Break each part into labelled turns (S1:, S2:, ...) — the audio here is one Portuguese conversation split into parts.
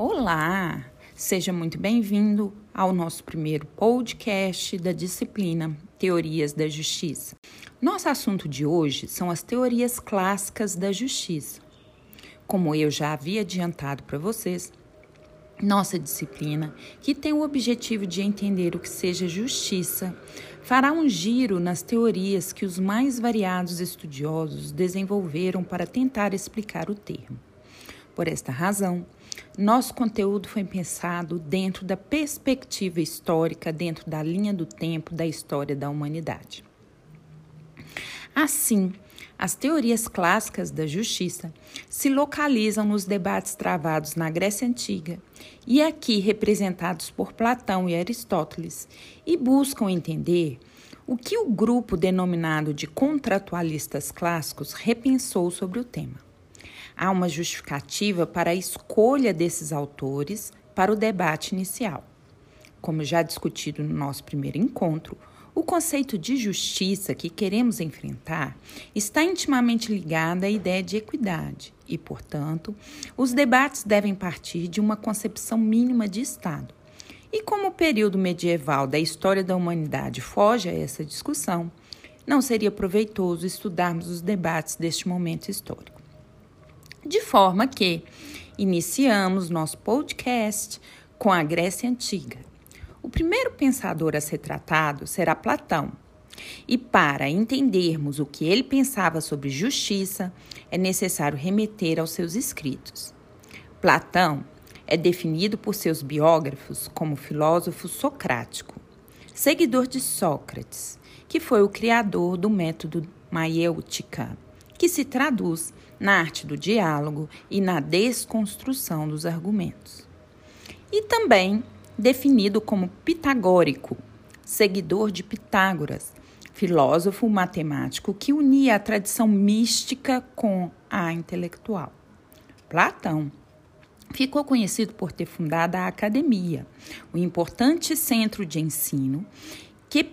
S1: Olá, seja muito bem-vindo ao nosso primeiro podcast da disciplina Teorias da Justiça. Nosso assunto de hoje são as teorias clássicas da justiça. Como eu já havia adiantado para vocês, nossa disciplina, que tem o objetivo de entender o que seja justiça, fará um giro nas teorias que os mais variados estudiosos desenvolveram para tentar explicar o termo. Por esta razão, nosso conteúdo foi pensado dentro da perspectiva histórica, dentro da linha do tempo da história da humanidade. Assim, as teorias clássicas da justiça se localizam nos debates travados na Grécia Antiga e aqui representados por Platão e Aristóteles, e buscam entender o que o grupo denominado de contratualistas clássicos repensou sobre o tema. Há uma justificativa para a escolha desses autores para o debate inicial. Como já discutido no nosso primeiro encontro, o conceito de justiça que queremos enfrentar está intimamente ligado à ideia de equidade e, portanto, os debates devem partir de uma concepção mínima de Estado. E como o período medieval da história da humanidade foge a essa discussão, não seria proveitoso estudarmos os debates deste momento histórico. De forma que iniciamos nosso podcast com a Grécia Antiga o primeiro pensador a ser tratado será Platão. E para entendermos o que ele pensava sobre justiça, é necessário remeter aos seus escritos. Platão é definido por seus biógrafos como filósofo socrático, seguidor de Sócrates, que foi o criador do método maiêutica, que se traduz na arte do diálogo e na desconstrução dos argumentos. E também definido como pitagórico, seguidor de Pitágoras, filósofo matemático que unia a tradição mística com a intelectual. Platão ficou conhecido por ter fundado a Academia, um importante centro de ensino que,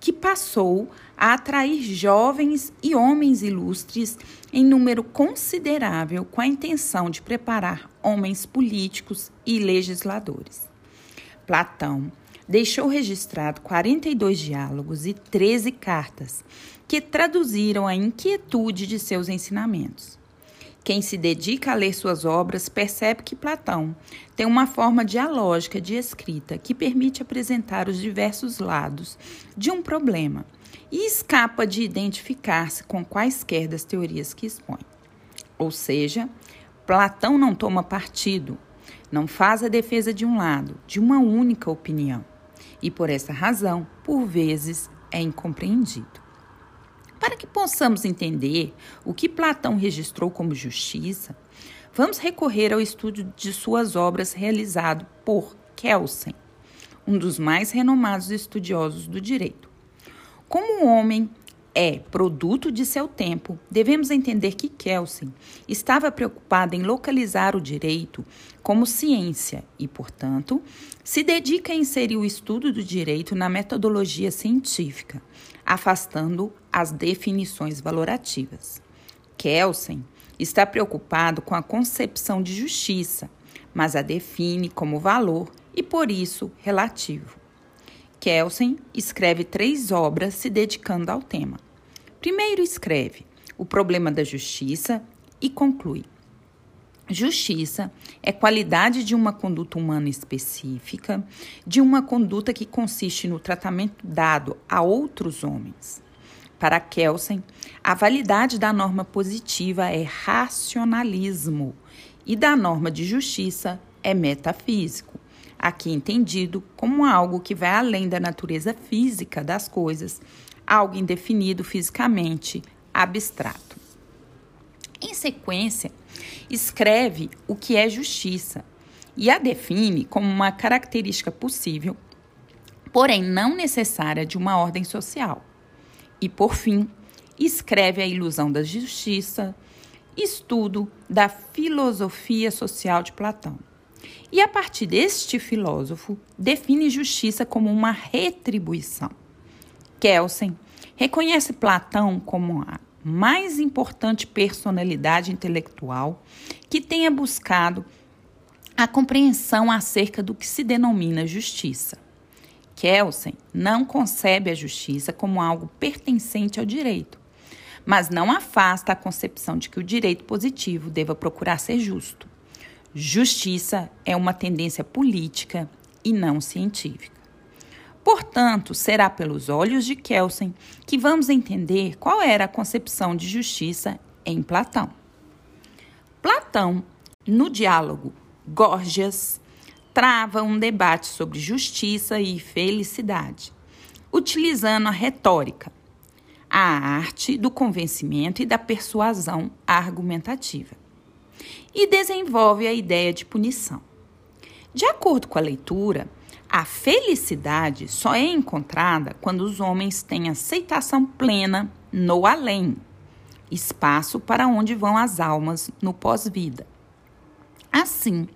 S1: que passou a atrair jovens e homens ilustres em número considerável com a intenção de preparar homens políticos e legisladores. Platão deixou registrado 42 diálogos e 13 cartas que traduziram a inquietude de seus ensinamentos. Quem se dedica a ler suas obras percebe que Platão tem uma forma dialógica de escrita que permite apresentar os diversos lados de um problema e escapa de identificar-se com quaisquer das teorias que expõe. Ou seja, Platão não toma partido, não faz a defesa de um lado, de uma única opinião, e por essa razão, por vezes, é incompreendido. Para que possamos entender o que Platão registrou como justiça, vamos recorrer ao estudo de suas obras realizado por Kelsen, um dos mais renomados estudiosos do direito. Como o homem é produto de seu tempo, devemos entender que Kelsen estava preocupado em localizar o direito como ciência e, portanto, se dedica a inserir o estudo do direito na metodologia científica, afastando as definições valorativas. Kelsen está preocupado com a concepção de justiça, mas a define como valor e, por isso, relativo. Kelsen escreve três obras se dedicando ao tema. Primeiro escreve o problema da justiça e conclui: Justiça é qualidade de uma conduta humana específica, de uma conduta que consiste no tratamento dado a outros homens. Para Kelsen, a validade da norma positiva é racionalismo e da norma de justiça é metafísico aqui entendido como algo que vai além da natureza física das coisas, algo indefinido fisicamente, abstrato. Em sequência, escreve o que é justiça e a define como uma característica possível, porém não necessária de uma ordem social. E, por fim, escreve a ilusão da justiça, estudo da filosofia social de Platão. E a partir deste filósofo, define justiça como uma retribuição. Kelsen reconhece Platão como a mais importante personalidade intelectual que tenha buscado a compreensão acerca do que se denomina justiça. Kelsen não concebe a justiça como algo pertencente ao direito, mas não afasta a concepção de que o direito positivo deva procurar ser justo. Justiça é uma tendência política e não científica. Portanto, será pelos olhos de Kelsen que vamos entender qual era a concepção de justiça em Platão. Platão, no diálogo Górgias, trava um debate sobre justiça e felicidade, utilizando a retórica, a arte do convencimento e da persuasão argumentativa, e desenvolve a ideia de punição. De acordo com a leitura, a felicidade só é encontrada quando os homens têm aceitação plena no além, espaço para onde vão as almas no pós-vida. Assim,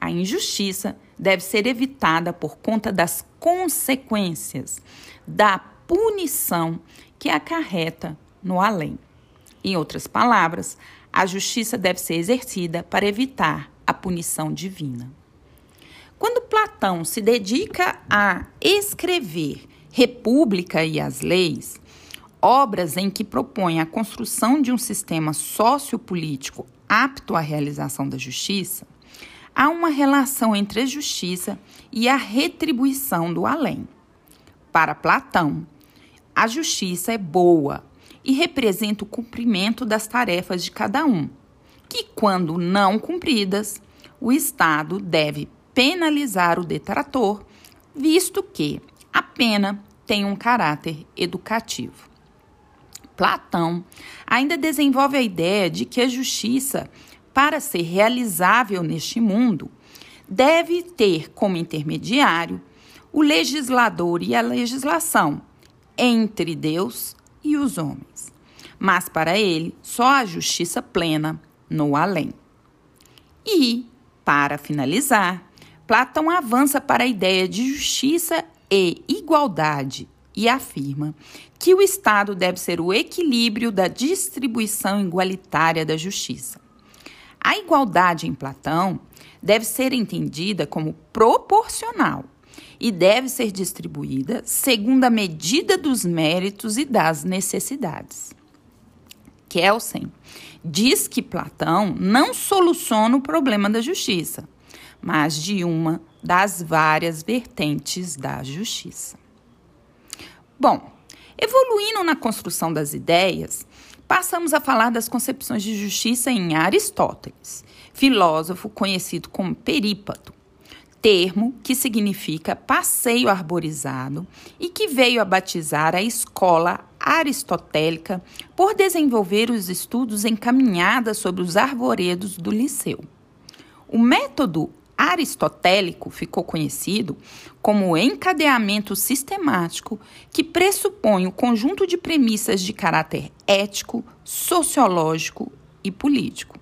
S1: a injustiça deve ser evitada por conta das consequências da punição que acarreta no além. Em outras palavras, a justiça deve ser exercida para evitar a punição divina. Quando Platão se dedica a escrever República e as Leis, obras em que propõe a construção de um sistema sociopolítico apto à realização da justiça, há uma relação entre a justiça e a retribuição do além. Para Platão, a justiça é boa e representa o cumprimento das tarefas de cada um, que, quando não cumpridas, o Estado deve penalizar o detrator, visto que a pena tem um caráter educativo. Platão ainda desenvolve a ideia de que a justiça, para ser realizável neste mundo, deve ter como intermediário o legislador e a legislação entre Deus e os homens. Mas para ele, só a justiça plena no além. E, para finalizar, Platão avança para a ideia de justiça e igualdade e afirma que o Estado deve ser o equilíbrio da distribuição igualitária da justiça. A igualdade em Platão deve ser entendida como proporcional e deve ser distribuída segundo a medida dos méritos e das necessidades. Kelsen diz que Platão não soluciona o problema da justiça, mas de uma das várias vertentes da justiça. Bom, evoluindo na construção das ideias, passamos a falar das concepções de justiça em Aristóteles, filósofo conhecido como perípato, termo que significa passeio arborizado e que veio a batizar a escola aristotélica por desenvolver os estudos encaminhados sobre os arvoredos do Liceu. O método aristotélico ficou conhecido como o encadeamento sistemático que pressupõe o conjunto de premissas de caráter ético, sociológico e político.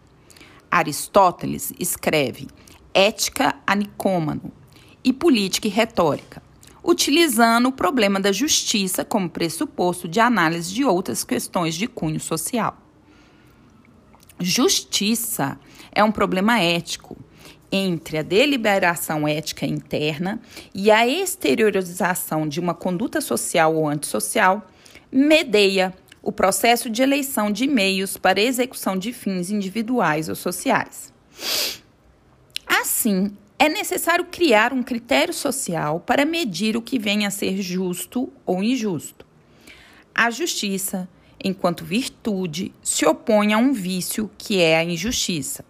S1: Aristóteles escreve Ética a Nicômano e Política e Retórica, utilizando o problema da justiça como pressuposto de análise de outras questões de cunho social. Justiça é um problema ético entre a deliberação ética interna e a exteriorização de uma conduta social ou antissocial, medeia o processo de eleição de meios para execução de fins individuais ou sociais. Assim, é necessário criar um critério social para medir o que vem a ser justo ou injusto. A justiça, enquanto virtude, se opõe a um vício que é a injustiça.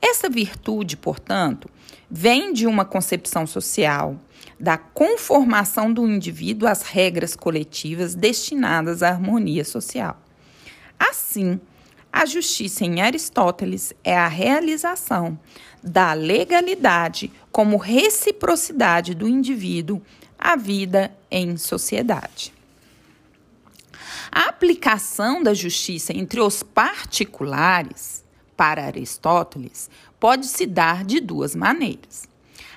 S1: Essa virtude, portanto, vem de uma concepção social, da conformação do indivíduo às regras coletivas destinadas à harmonia social. Assim, a justiça em Aristóteles é a realização da legalidade como reciprocidade do indivíduo à vida em sociedade. A aplicação da justiça entre os particulares para Aristóteles, pode se dar de duas maneiras: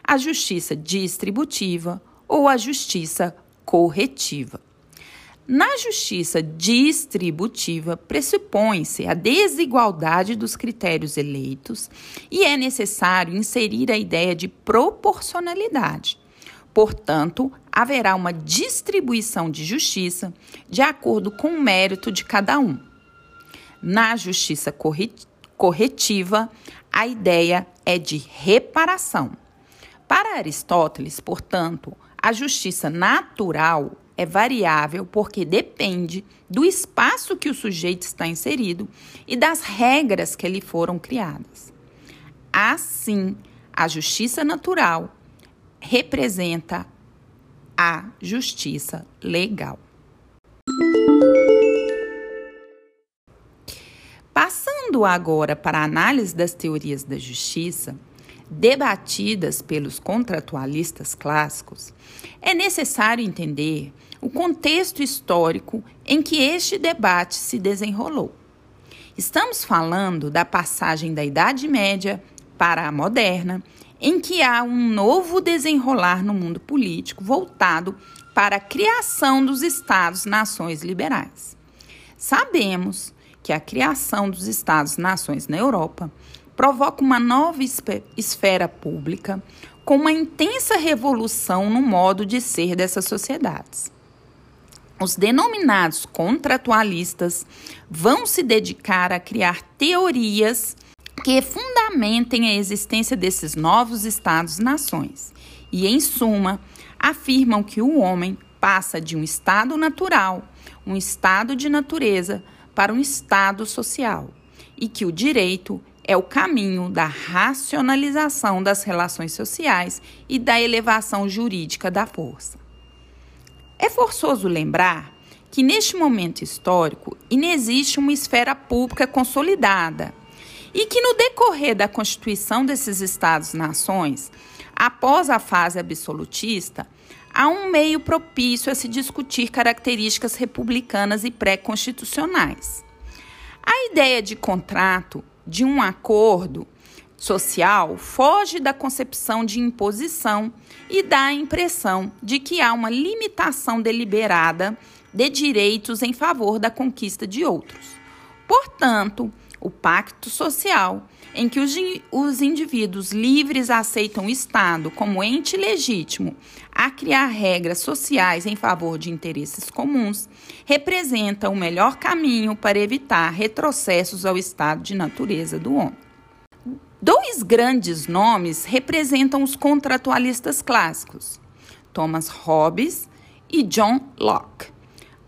S1: a justiça distributiva ou a justiça corretiva. Na justiça distributiva, pressupõe-se a desigualdade dos critérios eleitos e é necessário inserir a ideia de proporcionalidade. Portanto, haverá uma distribuição de justiça de acordo com o mérito de cada um. Na justiça corretiva, a ideia é de reparação. Para Aristóteles, portanto, a justiça natural é variável porque depende do espaço que o sujeito está inserido e das regras que lhe foram criadas. Assim, a justiça natural representa a justiça legal. Passando agora para a análise das teorias da justiça, debatidas pelos contratualistas clássicos, é necessário entender o contexto histórico em que este debate se desenrolou. Estamos falando da passagem da Idade Média para a moderna, em que há um novo desenrolar no mundo político voltado para a criação dos Estados-nações liberais. Sabemos que a criação dos Estados-nações na Europa provoca uma nova esfera pública com uma intensa revolução no modo de ser dessas sociedades. Os denominados contratualistas vão se dedicar a criar teorias que fundamentem a existência desses novos estados-nações e, em suma, afirmam que o homem passa de um estado natural, um estado de natureza, para um estado social e que o direito é o caminho da racionalização das relações sociais e da elevação jurídica da força. É forçoso lembrar que, neste momento histórico, inexiste uma esfera pública consolidada e que, no decorrer da constituição desses Estados-nações, após a fase absolutista, há um meio propício a se discutir características republicanas e pré-constitucionais. A ideia de contrato de um acordo social foge da concepção de imposição e dá a impressão de que há uma limitação deliberada de direitos em favor da conquista de outros. Portanto, o pacto social, em que os, os indivíduos livres aceitam o Estado como ente legítimo a criar regras sociais em favor de interesses comuns, representa o melhor caminho para evitar retrocessos ao estado de natureza do homem. Dois grandes nomes representam os contratualistas clássicos, Thomas Hobbes e John Locke.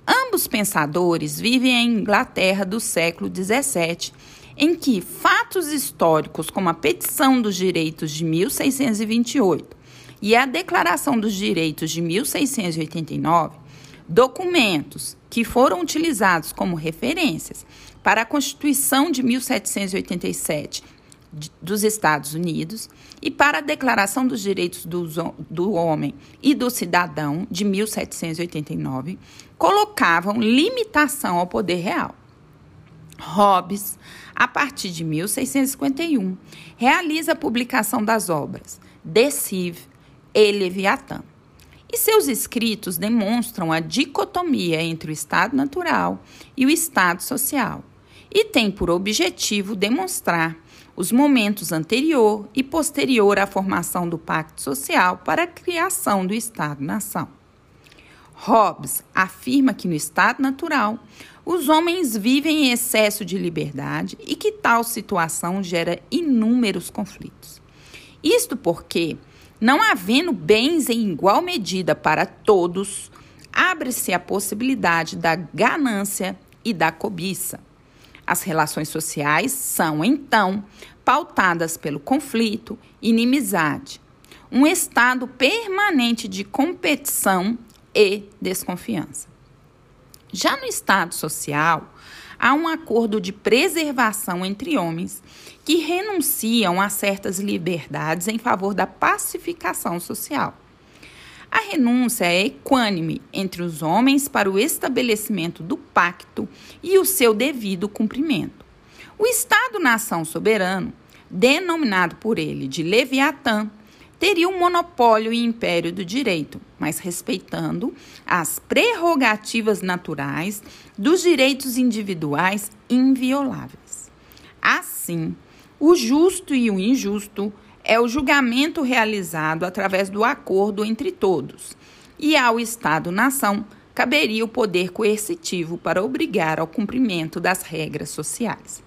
S1: Ambos pensadores vivem em Inglaterra do século XVII, em que fatos históricos como a Petição dos Direitos de 1628 e a Declaração dos Direitos de 1689, documentos que foram utilizados como referências para a Constituição de 1787 dos Estados Unidos e para a Declaração dos Direitos do, do Homem e do Cidadão de 1789, colocavam limitação ao poder real. Hobbes, a partir de 1651, realiza a publicação das obras De Cive e Leviatã. E seus escritos demonstram a dicotomia entre o estado natural e o estado social, e tem por objetivo demonstrar os momentos anterior e posterior à formação do pacto social para a criação do Estado-nação. Hobbes afirma que no estado natural os homens vivem em excesso de liberdade e que tal situação gera inúmeros conflitos. Isto porque, não havendo bens em igual medida para todos, abre-se a possibilidade da ganância e da cobiça. As relações sociais são, então, pautadas pelo conflito, inimizade, um estado permanente de competição e desconfiança. Já no estado social, há um acordo de preservação entre homens que renunciam a certas liberdades em favor da pacificação social. A renúncia é equânime entre os homens para o estabelecimento do pacto e o seu devido cumprimento. O Estado-nação soberano, denominado por ele de Leviatã, teria um monopólio e império do direito, mas respeitando as prerrogativas naturais dos direitos individuais invioláveis. Assim, o justo e o injusto é o julgamento realizado através do acordo entre todos, e ao Estado-nação caberia o poder coercitivo para obrigar ao cumprimento das regras sociais.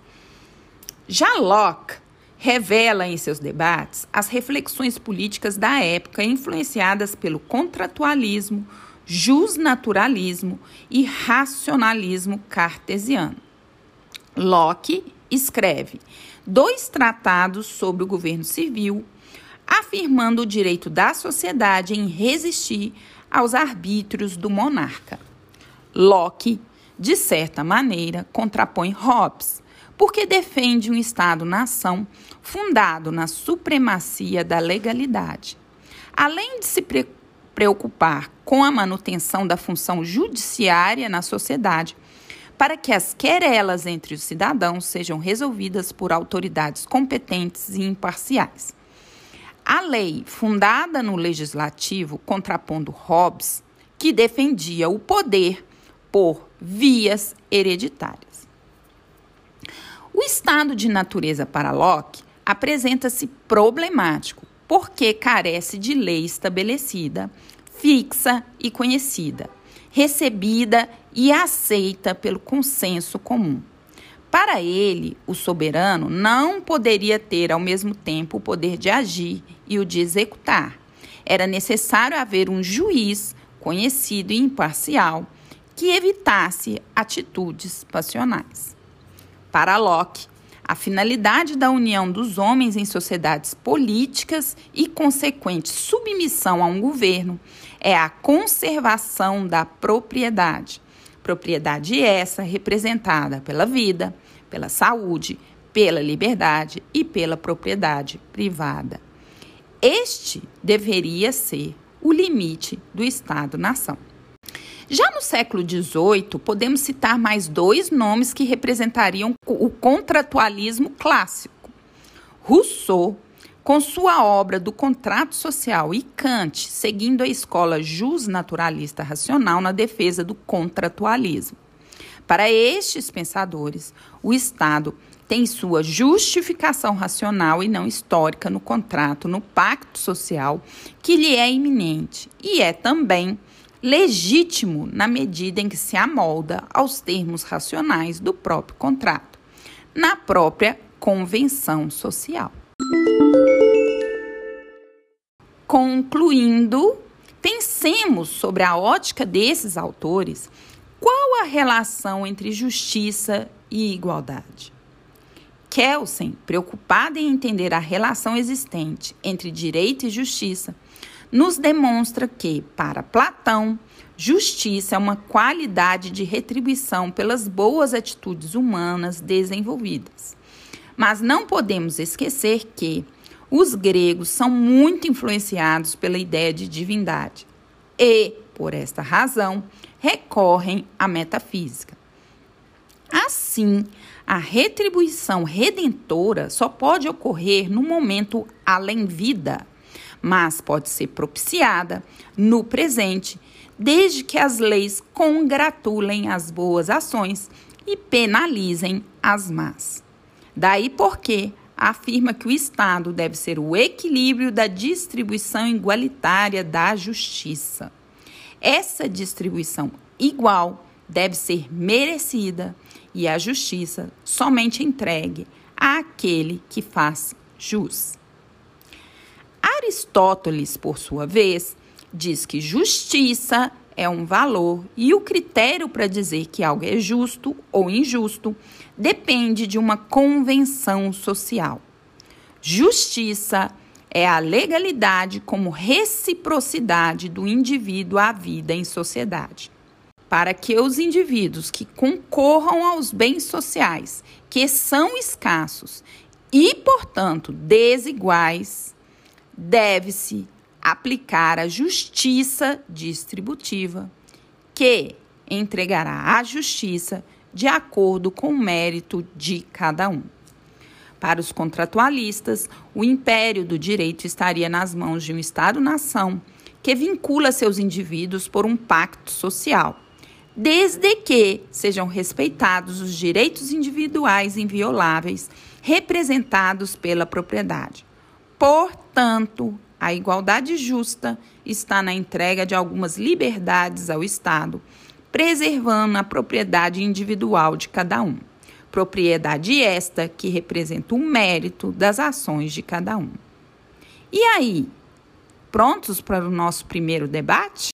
S1: Já Locke revela em seus debates as reflexões políticas da época influenciadas pelo contratualismo, justnaturalismo e racionalismo cartesiano. Locke escreve dois tratados sobre o governo civil, afirmando o direito da sociedade em resistir aos arbítrios do monarca. Locke, de certa maneira, contrapõe Hobbes, porque defende um Estado-nação fundado na supremacia da legalidade. Além de se pre preocupar com a manutenção da função judiciária na sociedade, para que as querelas entre os cidadãos sejam resolvidas por autoridades competentes e imparciais. A lei, fundada no legislativo, contrapondo Hobbes, que defendia o poder por vias hereditárias. Estado de natureza para Locke apresenta-se problemático porque carece de lei estabelecida, fixa e conhecida, recebida e aceita pelo consenso comum. Para ele, o soberano não poderia ter ao mesmo tempo o poder de agir e o de executar. Era necessário haver um juiz conhecido e imparcial que evitasse atitudes passionais. Para Locke, a finalidade da união dos homens em sociedades políticas e consequente submissão a um governo é a conservação da propriedade. Propriedade essa representada pela vida, pela saúde, pela liberdade e pela propriedade privada. Este deveria ser o limite do Estado-nação. Já no século XVIII, podemos citar mais dois nomes que representariam o contratualismo clássico. Rousseau, com sua obra do contrato social, e Kant, seguindo a escola justnaturalista racional na defesa do contratualismo. Para estes pensadores, o Estado tem sua justificação racional e não histórica no contrato, no pacto social que lhe é iminente, e é também legítimo na medida em que se amolda aos termos racionais do próprio contrato, na própria convenção social. Concluindo, pensemos sobre a ótica desses autores qual a relação entre justiça e igualdade. Kelsen, preocupada em entender a relação existente entre direito e justiça, nos demonstra que, para Platão, justiça é uma qualidade de retribuição pelas boas atitudes humanas desenvolvidas. Mas não podemos esquecer que os gregos são muito influenciados pela ideia de divindade e, por esta razão, recorrem à metafísica. Assim, a retribuição redentora só pode ocorrer no momento além-vida mas pode ser propiciada no presente, desde que as leis congratulem as boas ações e penalizem as más. Daí porque afirma que o Estado deve ser o equilíbrio da distribuição igualitária da justiça. Essa distribuição igual deve ser merecida e a justiça somente entregue àquele que faz jus. Aristóteles, por sua vez, diz que justiça é um valor e o critério para dizer que algo é justo ou injusto depende de uma convenção social. Justiça é a legalidade como reciprocidade do indivíduo à vida em sociedade. Para que os indivíduos que concorram aos bens sociais, que são escassos e, portanto, desiguais, deve-se aplicar a justiça distributiva, que entregará a justiça de acordo com o mérito de cada um. Para os contratualistas, o império do direito estaria nas mãos de um Estado-nação que vincula seus indivíduos por um pacto social, desde que sejam respeitados os direitos individuais invioláveis representados pela propriedade. Portanto, a igualdade justa está na entrega de algumas liberdades ao Estado, preservando a propriedade individual de cada um. Propriedade esta que representa o mérito das ações de cada um. E aí, prontos para o nosso primeiro debate?